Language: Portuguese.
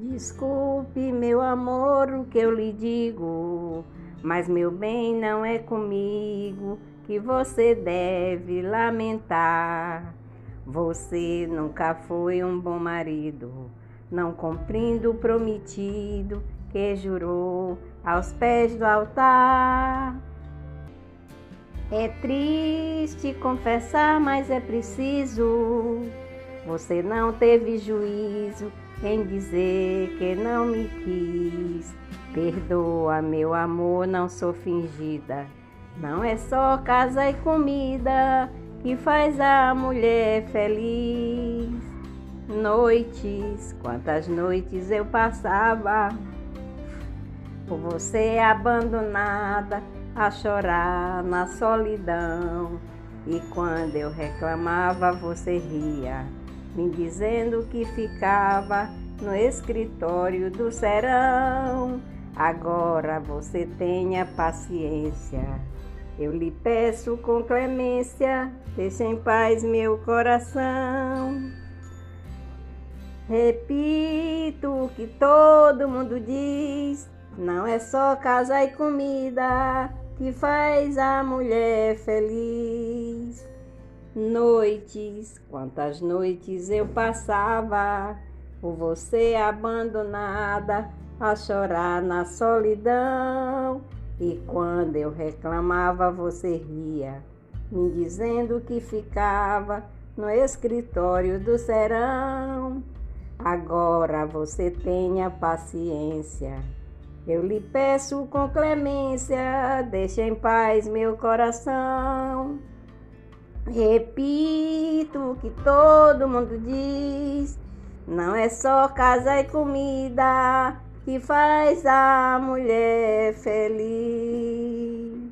Desculpe, meu amor, o que eu lhe digo, mas meu bem não é comigo que você deve lamentar. Você nunca foi um bom marido, não cumprindo o prometido que jurou aos pés do altar. É triste confessar, mas é preciso. Você não teve juízo em dizer que não me quis. Perdoa, meu amor, não sou fingida. Não é só casa e comida que faz a mulher feliz. Noites, quantas noites eu passava por você abandonada a chorar na solidão. E quando eu reclamava, você ria, me dizendo que ficava no escritório do serão. Agora você tenha paciência. Eu lhe peço com clemência, deixe em paz meu coração. Repito o que todo mundo diz, não é só casa e comida que faz a mulher feliz. Noites, quantas noites eu passava por você abandonada a chorar na solidão. E quando eu reclamava, você ria, me dizendo que ficava no escritório do serão. Agora você tenha paciência. Eu lhe peço com clemência, deixe em paz meu coração. Repito o que todo mundo diz: não é só casa e comida que faz a mulher feliz.